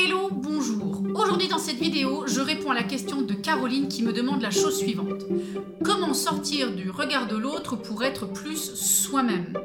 Hello, bonjour. Aujourd'hui dans cette vidéo, je réponds à la question de Caroline qui me demande la chose suivante. Comment sortir du regard de l'autre pour être plus soi-même?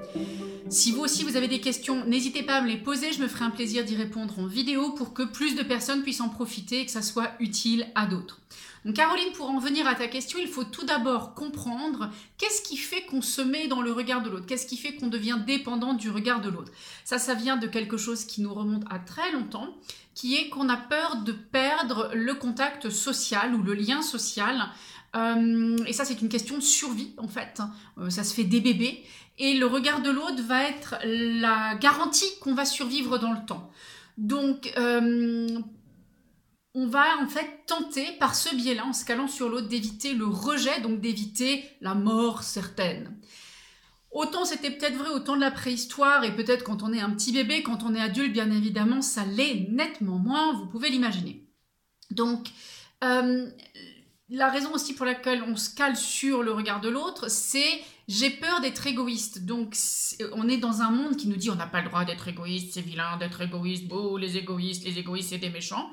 Si vous aussi vous avez des questions, n'hésitez pas à me les poser, je me ferai un plaisir d'y répondre en vidéo pour que plus de personnes puissent en profiter et que ça soit utile à d'autres. Donc Caroline, pour en venir à ta question, il faut tout d'abord comprendre qu'est-ce qui fait qu'on se met dans le regard de l'autre, qu'est-ce qui fait qu'on devient dépendant du regard de l'autre. Ça, ça vient de quelque chose qui nous remonte à très longtemps, qui est qu'on a peur de perdre le contact social ou le lien social. Euh, et ça, c'est une question de survie, en fait. Euh, ça se fait des bébés. Et le regard de l'autre va être la garantie qu'on va survivre dans le temps. Donc, euh, on va en fait tenter par ce biais-là, en se calant sur l'autre, d'éviter le rejet, donc d'éviter la mort certaine. Autant c'était peut-être vrai au temps de la préhistoire et peut-être quand on est un petit bébé, quand on est adulte, bien évidemment, ça l'est nettement moins, vous pouvez l'imaginer. Donc, euh, la raison aussi pour laquelle on se cale sur le regard de l'autre, c'est j'ai peur d'être égoïste. Donc, on est dans un monde qui nous dit on n'a pas le droit d'être égoïste, c'est vilain d'être égoïste, beau, les égoïstes, les égoïstes, c'est des méchants.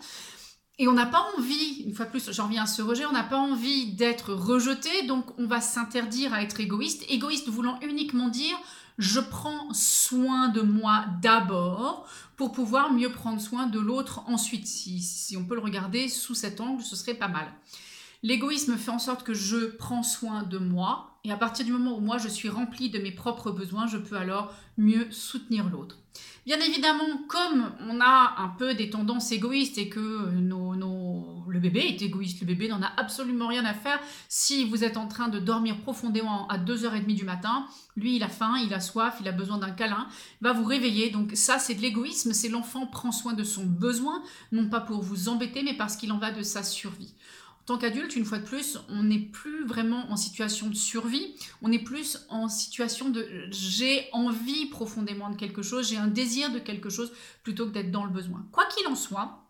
Et on n'a pas envie, une fois plus, j'en viens à ce rejet, on n'a pas envie d'être rejeté, donc on va s'interdire à être égoïste. Égoïste voulant uniquement dire je prends soin de moi d'abord pour pouvoir mieux prendre soin de l'autre ensuite. Si, si on peut le regarder sous cet angle, ce serait pas mal. L'égoïsme fait en sorte que je prends soin de moi, et à partir du moment où moi je suis rempli de mes propres besoins, je peux alors mieux soutenir l'autre. Bien évidemment, comme on a un peu des tendances égoïstes et que le bébé est égoïste, le bébé n'en a absolument rien à faire. Si vous êtes en train de dormir profondément à 2h30 du matin, lui il a faim, il a soif, il a besoin d'un câlin, va vous réveiller. Donc ça c'est de l'égoïsme, c'est l'enfant prend soin de son besoin, non pas pour vous embêter, mais parce qu'il en va de sa survie. Tant qu'adulte, une fois de plus, on n'est plus vraiment en situation de survie, on est plus en situation de j'ai envie profondément de quelque chose, j'ai un désir de quelque chose plutôt que d'être dans le besoin. Quoi qu'il en soit,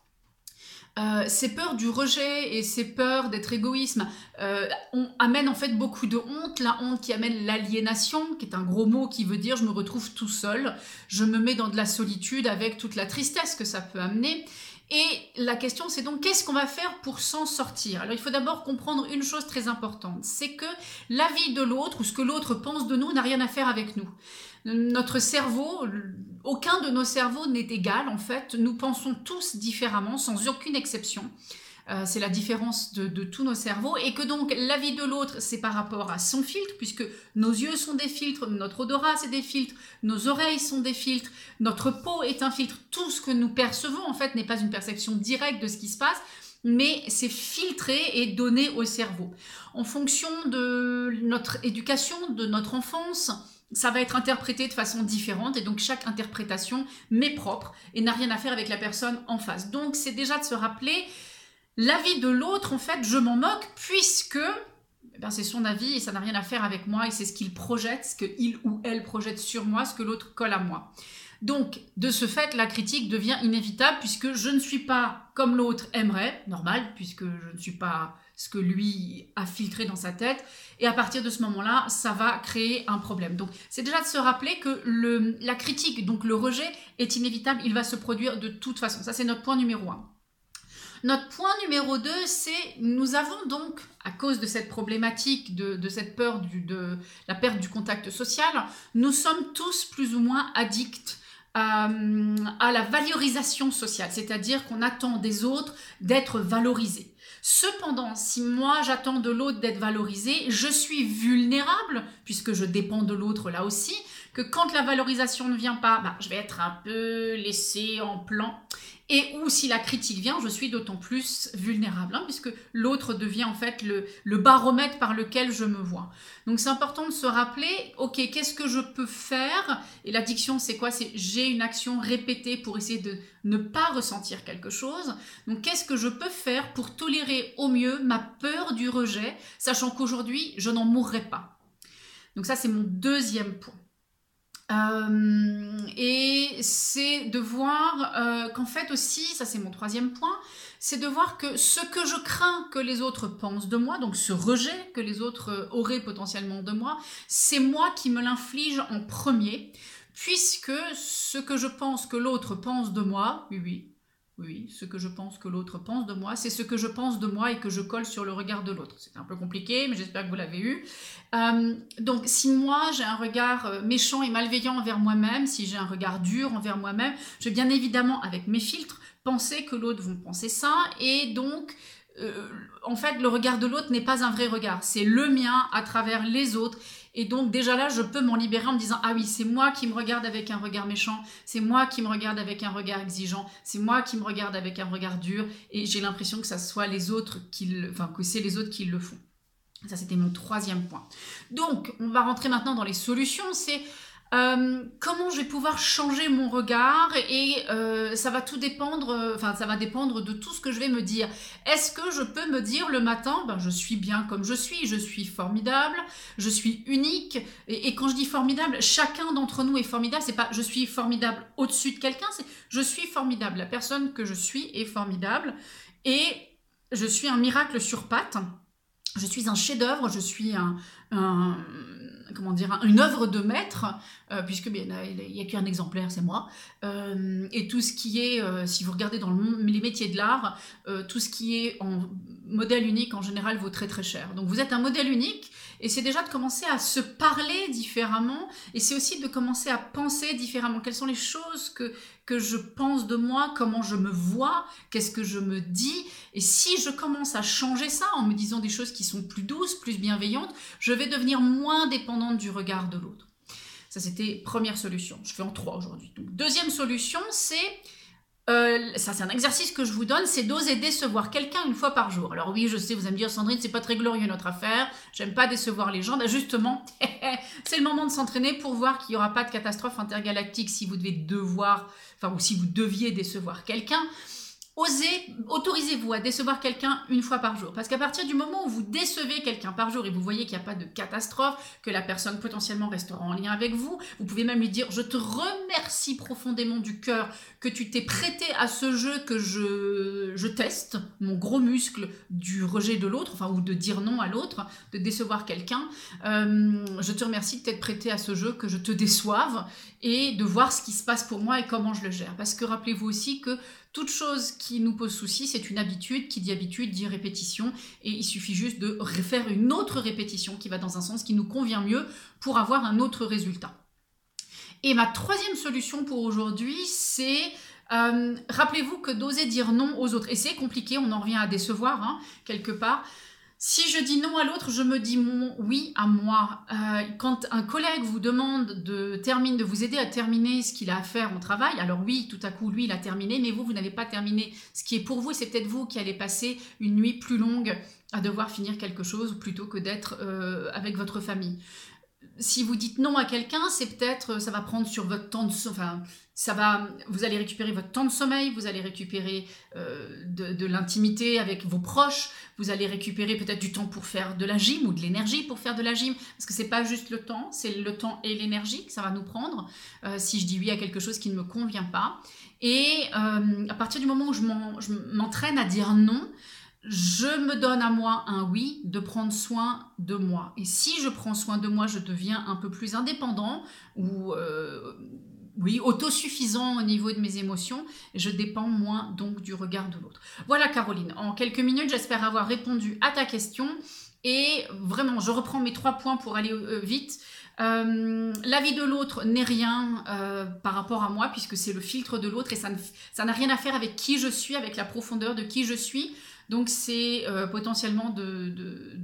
euh, ces peurs du rejet et ces peurs d'être égoïsme euh, on amène en fait beaucoup de honte, la honte qui amène l'aliénation, qui est un gros mot qui veut dire je me retrouve tout seul, je me mets dans de la solitude avec toute la tristesse que ça peut amener. Et la question, c'est donc qu'est-ce qu'on va faire pour s'en sortir? Alors, il faut d'abord comprendre une chose très importante, c'est que la vie de l'autre ou ce que l'autre pense de nous n'a rien à faire avec nous. Notre cerveau, aucun de nos cerveaux n'est égal en fait. Nous pensons tous différemment, sans aucune exception. Euh, c'est la différence de, tous nos cerveaux, et que donc la vie de l'autre, c'est par rapport à son filtre, puisque nos yeux sont des filtres, notre odorat, c'est des filtres, nos oreilles sont des filtres, notre peau est un filtre, tout ce que nous percevons, en fait, n'est pas une perception directe de ce qui se passe, mais c'est filtré et donné au cerveau. En fonction de notre éducation, de notre enfance, ça va être interprété de façon différente et donc chaque interprétation m'est propre et n'a rien à faire avec la personne en face. Donc c'est déjà de se rappeler L'avis de l'autre, en fait, je m'en moque puisque eh c'est son avis et ça n'a rien à faire avec moi et c'est ce qu'il projette, ce qu'il ou elle projette sur moi, ce que l'autre colle à moi. Donc, de ce fait, la critique devient inévitable puisque je ne suis pas comme l'autre aimerait, normal, puisque je ne suis pas ce que lui a filtré dans sa tête. Et à partir de ce moment-là, ça va créer un problème. Donc, c'est déjà de se rappeler que la critique, donc le rejet, est inévitable, il va se produire de toute façon. Ça, c'est notre point numéro un. Notre point numéro 2, c'est nous avons donc, à cause de cette problématique, de, cette peur de la perte du contact social, nous sommes tous plus ou moins addicts euh, à la valorisation sociale, c'est-à-dire qu'on attend des autres d'être valorisés. Cependant, si moi j'attends de l'autre d'être valorisé, je suis vulnérable, puisque je dépends de l'autre là aussi, que quand la valorisation ne vient pas, bah, je vais être un peu laissé en plan et ou si la critique vient, je suis d'autant plus vulnérable, hein, puisque l'autre devient en fait le, le, baromètre par lequel je me vois. Donc c'est important de se rappeler, ok, qu'est-ce que je peux faire? Et l'addiction, c'est quoi? C'est j'ai une action répétée pour essayer de ne pas ressentir quelque chose. Donc qu'est-ce que je peux faire pour tolérer au mieux ma peur du rejet, sachant qu'aujourd'hui, je n'en mourrai pas? Donc ça, c'est mon deuxième point. Euh, et c'est de voir euh, qu'en fait aussi, ça c'est mon troisième point, c'est de voir que ce que je crains que les autres pensent de moi, donc ce rejet que les autres euh, auraient potentiellement de moi, c'est moi qui me l'inflige en premier, puisque ce que je pense que l'autre pense de moi, oui oui, Oui, ce que je pense que l'autre pense de moi, c'est ce que je pense de moi et que je colle sur le regard de l'autre. C'est un peu compliqué, mais j'espère que vous l'avez eu. Euh, donc, si moi j'ai un regard euh, méchant et malveillant envers moi-même, si j'ai un regard dur envers moi-même, je vais bien évidemment, avec mes filtres, penser que l'autre va penser ça, et donc euh, en fait, le regard de l'autre n'est pas un vrai regard, c'est le mien à travers les autres. Et donc déjà là, je peux m'en libérer en me disant, ah oui, c'est moi qui me regarde avec un regard méchant, c'est moi qui me regarde avec un regard exigeant, c'est moi qui me regarde avec un regard dur, et j'ai l'impression que ça soit les autres qui enfin, que c'est les autres qui le font. Ça, c'était mon troisième point. Donc, on va rentrer maintenant dans les solutions. C'est euh, comment je vais pouvoir changer mon regard et euh, ça va tout dépendre, euh, enfin ça va dépendre de tout ce que je vais me dire. Est-ce que je peux me dire le matin, ben, je suis bien comme je suis, je suis formidable, je suis unique et, quand je dis formidable, chacun d'entre nous est formidable. C'est pas je suis formidable au-dessus de quelqu'un, c'est je suis formidable. La personne que je suis est formidable et je suis un miracle sur pattes. Je suis un chef-d'œuvre, je suis un dire, une œuvre de maître, euh, puisque il n'y a qu'un exemplaire, c'est moi. Euh, et tout ce qui est, euh, si vous regardez dans le, les métiers de l'art, tout ce qui est en modèle unique en général vaut très très cher. Donc vous êtes un modèle unique et c'est déjà de commencer à se parler différemment et c'est aussi de commencer à penser différemment. Quelles sont les choses que, que je pense de moi, comment je me vois, qu'est-ce que je me dis. Et si je commence à changer ça en me disant des choses qui sont plus douces, plus bienveillantes, je vais devenir moins dépendante du regard de l'autre. Ça, c'était première solution. Je fais en trois aujourd'hui. deuxième solution, c'est euh, ça c'est un exercice que je vous donne, c'est d'oser décevoir quelqu'un une fois par jour. Alors oui, je sais, vous allez me dire, Sandrine, c'est pas très glorieux notre affaire, j'aime pas décevoir les gens. Ben justement, c'est le moment de s'entraîner pour voir qu'il n'y aura pas de catastrophe intergalactique si vous devez devoir, enfin, ou si vous deviez décevoir quelqu'un. Osez, autorisez-vous à décevoir quelqu'un une fois par jour. Parce qu'à partir du moment où vous décevez quelqu'un par jour et vous voyez qu'il n'y a pas de catastrophe, que la personne potentiellement restera en lien avec vous, vous pouvez même lui dire Je te remercie profondément du cœur que tu t'es prêté à ce jeu que je, je teste, mon gros muscle du rejet de l'autre, enfin, ou de dire non à l'autre, de décevoir quelqu'un. Euh, je te remercie de t'être prêté à ce jeu, que je te déçoive et de voir ce qui se passe pour moi et comment je le gère. Parce que rappelez-vous aussi que toute chose qui nous pose souci, c'est une habitude. Qui dit habitude dit répétition. Et il suffit juste de faire une autre répétition qui va dans un sens qui nous convient mieux pour avoir un autre résultat. Et ma troisième solution pour aujourd'hui, c'est euh, rappelez-vous que d'oser dire non aux autres, et c'est compliqué, on en revient à décevoir hein, quelque part, si je dis non à l'autre, je me dis oui à moi. Euh, quand un collègue vous demande de, de vous aider à terminer ce qu'il a à faire au travail, alors oui, tout à coup, lui, il a terminé, mais vous, vous n'avez pas terminé ce qui est pour vous, c'est peut-être vous qui allez passer une nuit plus longue à devoir finir quelque chose plutôt que d'être euh, avec votre famille si vous dites non à quelqu'un, c'est peut-être, ça va prendre sur votre temps de, enfin, ça va, vous allez récupérer votre temps de sommeil, vous allez récupérer euh, de, l'intimité avec vos proches, vous allez récupérer peut-être du temps pour faire de la gym ou de l'énergie pour faire de la gym, parce que c'est pas juste le temps, c'est le temps et l'énergie que ça va nous prendre euh, si je dis oui à quelque chose qui ne me convient pas. Et euh, à partir du moment où je m'entraîne à dire non, je me donne à moi un oui de prendre soin de moi. Et si je prends soin de moi, je deviens un peu plus indépendant ou euh, oui, autosuffisant au niveau de mes émotions. je dépends moins donc du regard de l'autre. Voilà Caroline, en quelques minutes, j'espère avoir répondu à ta question. Et vraiment, je reprends mes trois points pour aller euh, vite. Euh, L'avis de l'autre n'est rien par rapport à moi puisque c'est le filtre de l'autre et ça n'a rien à faire avec qui je suis, avec la profondeur de qui je suis. Donc c'est euh, potentiellement de,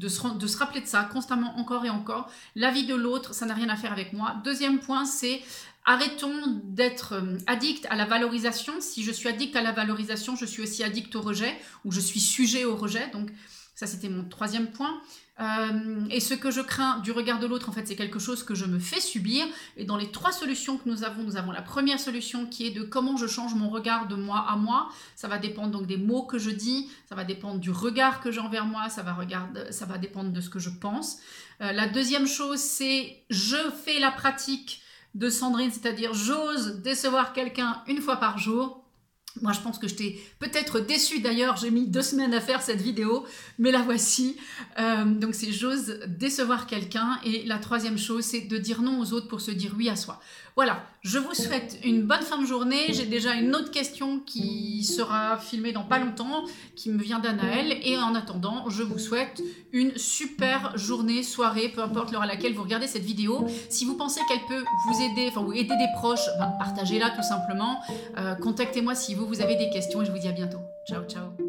se, de, se, rappeler de ça constamment encore et encore. La vie de l'autre, ça n'a rien à faire avec moi. Deuxième point, c'est arrêtons d'être euh, addict à la valorisation. Si je suis addict à la valorisation, je suis aussi addict au rejet ou je suis sujet au rejet. Donc ça, c'était mon troisième point. Euh, et ce que je crains du regard de l'autre, en fait, c'est quelque chose que je me fais subir. Et dans les trois solutions que nous avons, nous avons la première solution qui est de comment je change mon regard de moi à moi. Ça va dépendre donc des mots que je dis, ça va dépendre du regard que j'ai envers moi, ça va, regarder, ça va dépendre de ce que je pense. Euh, la deuxième chose, c'est je fais la pratique de Sandrine, c'est-à-dire j'ose décevoir quelqu'un une fois par jour. Moi, je pense que je t'ai peut-être déçu d'ailleurs. J'ai mis deux semaines à faire cette vidéo, mais la voici. Euh, donc, c'est j'ose décevoir quelqu'un. Et la troisième chose, c'est de dire non aux autres pour se dire oui à soi. Voilà, je vous souhaite une bonne fin de journée. J'ai déjà une autre question qui sera filmée dans pas longtemps, qui me vient d'Anaël. Et en attendant, je vous souhaite une super journée, soirée, peu importe l'heure à laquelle vous regardez cette vidéo. Si vous pensez qu'elle peut vous aider, enfin, vous aider des proches, ben, partagez-la tout simplement. Euh, contactez-moi si vous, avez des questions et je vous dis à bientôt. Ciao, ciao.